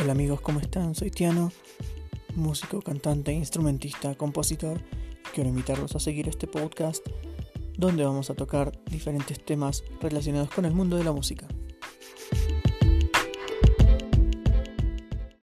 Hola amigos, ¿cómo están? Soy Tiano, músico, cantante, instrumentista, compositor. Quiero invitarlos a seguir este podcast donde vamos a tocar diferentes temas relacionados con el mundo de la música.